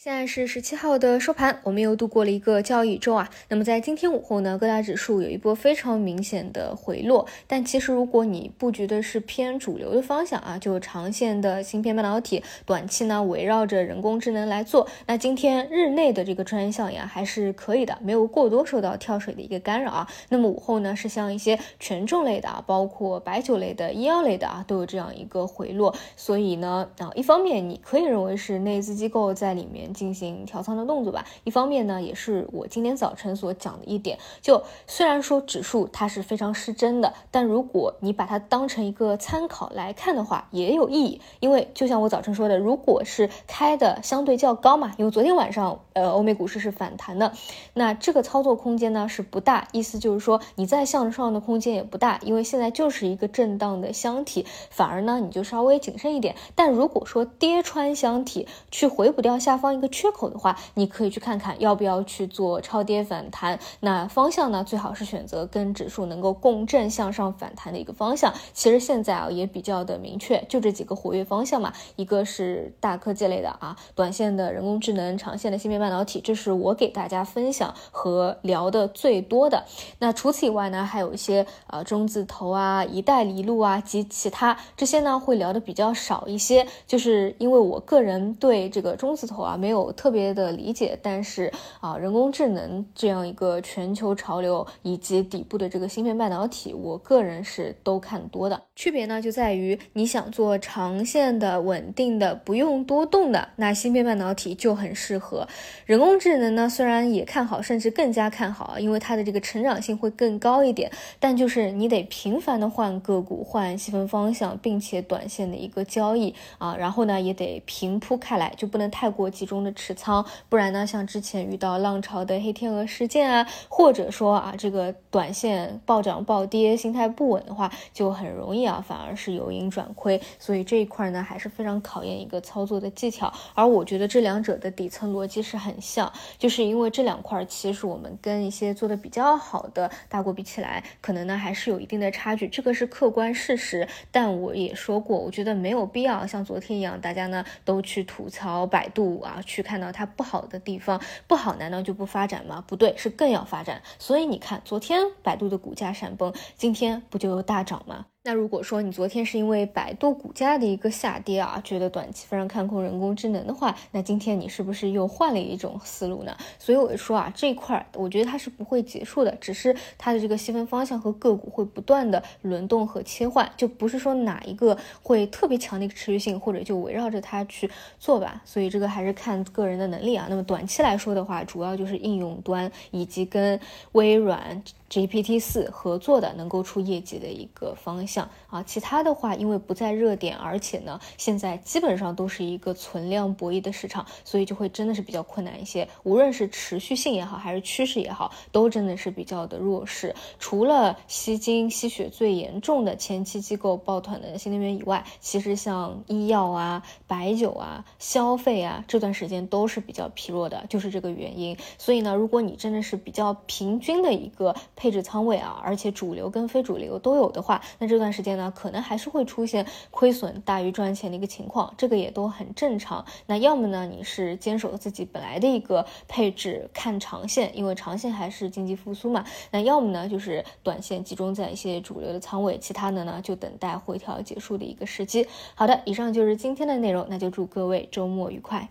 现在是十七号的收盘，我们又度过了一个交易周啊。那么在今天午后呢，各大指数有一波非常明显的回落。但其实如果你布局的是偏主流的方向啊，就长线的芯片半导体，短期呢围绕着人工智能来做，那今天日内的这个专业效应啊还是可以的，没有过多受到跳水的一个干扰啊。那么午后呢，是像一些权重类的啊，包括白酒类的、医药类的啊，都有这样一个回落。所以呢，啊，一方面你可以认为是内资机构在里面。进行调仓的动作吧。一方面呢，也是我今天早晨所讲的一点，就虽然说指数它是非常失真的，但如果你把它当成一个参考来看的话，也有意义。因为就像我早晨说的，如果是开的相对较高嘛，因为昨天晚上呃欧美股市是反弹的，那这个操作空间呢是不大。意思就是说你再向上的空间也不大，因为现在就是一个震荡的箱体，反而呢你就稍微谨慎一点。但如果说跌穿箱体去回补掉下方。一个缺口的话，你可以去看看要不要去做超跌反弹。那方向呢，最好是选择跟指数能够共振向上反弹的一个方向。其实现在啊也比较的明确，就这几个活跃方向嘛，一个是大科技类的啊，短线的人工智能，长线的芯片半导体，这是我给大家分享和聊的最多的。那除此以外呢，还有一些啊中字头啊、一带一路啊及其他这些呢会聊的比较少一些，就是因为我个人对这个中字头啊没。没有特别的理解，但是啊，人工智能这样一个全球潮流以及底部的这个芯片半导体，我个人是都看多的。区别呢就在于你想做长线的、稳定的、不用多动的，那芯片半导体就很适合。人工智能呢虽然也看好，甚至更加看好，因为它的这个成长性会更高一点，但就是你得频繁的换个股、换细分方向，并且短线的一个交易啊，然后呢也得平铺开来，就不能太过集中。的持仓，不然呢，像之前遇到浪潮的黑天鹅事件啊，或者说啊，这个短线暴涨暴跌，心态不稳的话，就很容易啊，反而是由盈转亏。所以这一块呢，还是非常考验一个操作的技巧。而我觉得这两者的底层逻辑是很像，就是因为这两块其实我们跟一些做的比较好的大国比起来，可能呢还是有一定的差距，这个是客观事实。但我也说过，我觉得没有必要像昨天一样，大家呢都去吐槽百度啊。去看到它不好的地方，不好难道就不发展吗？不对，是更要发展。所以你看，昨天百度的股价闪崩，今天不就大涨吗？那如果说你昨天是因为百度股价的一个下跌啊，觉得短期非常看空人工智能的话，那今天你是不是又换了一种思路呢？所以我说啊，这块儿我觉得它是不会结束的，只是它的这个细分方向和个股会不断的轮动和切换，就不是说哪一个会特别强的一个持续性，或者就围绕着它去做吧。所以这个还是看个人的能力啊。那么短期来说的话，主要就是应用端以及跟微软。GPT 四合作的能够出业绩的一个方向啊，其他的话因为不在热点，而且呢现在基本上都是一个存量博弈的市场，所以就会真的是比较困难一些。无论是持续性也好，还是趋势也好，都真的是比较的弱势。除了吸金吸血最严重的前期机构抱团的新能源以外，其实像医药啊、白酒啊、消费啊这段时间都是比较疲弱的，就是这个原因。所以呢，如果你真的是比较平均的一个。配置仓位啊，而且主流跟非主流都有的话，那这段时间呢，可能还是会出现亏损大于赚钱的一个情况，这个也都很正常。那要么呢，你是坚守自己本来的一个配置，看长线，因为长线还是经济复苏嘛。那要么呢，就是短线集中在一些主流的仓位，其他的呢，就等待回调结束的一个时机。好的，以上就是今天的内容，那就祝各位周末愉快。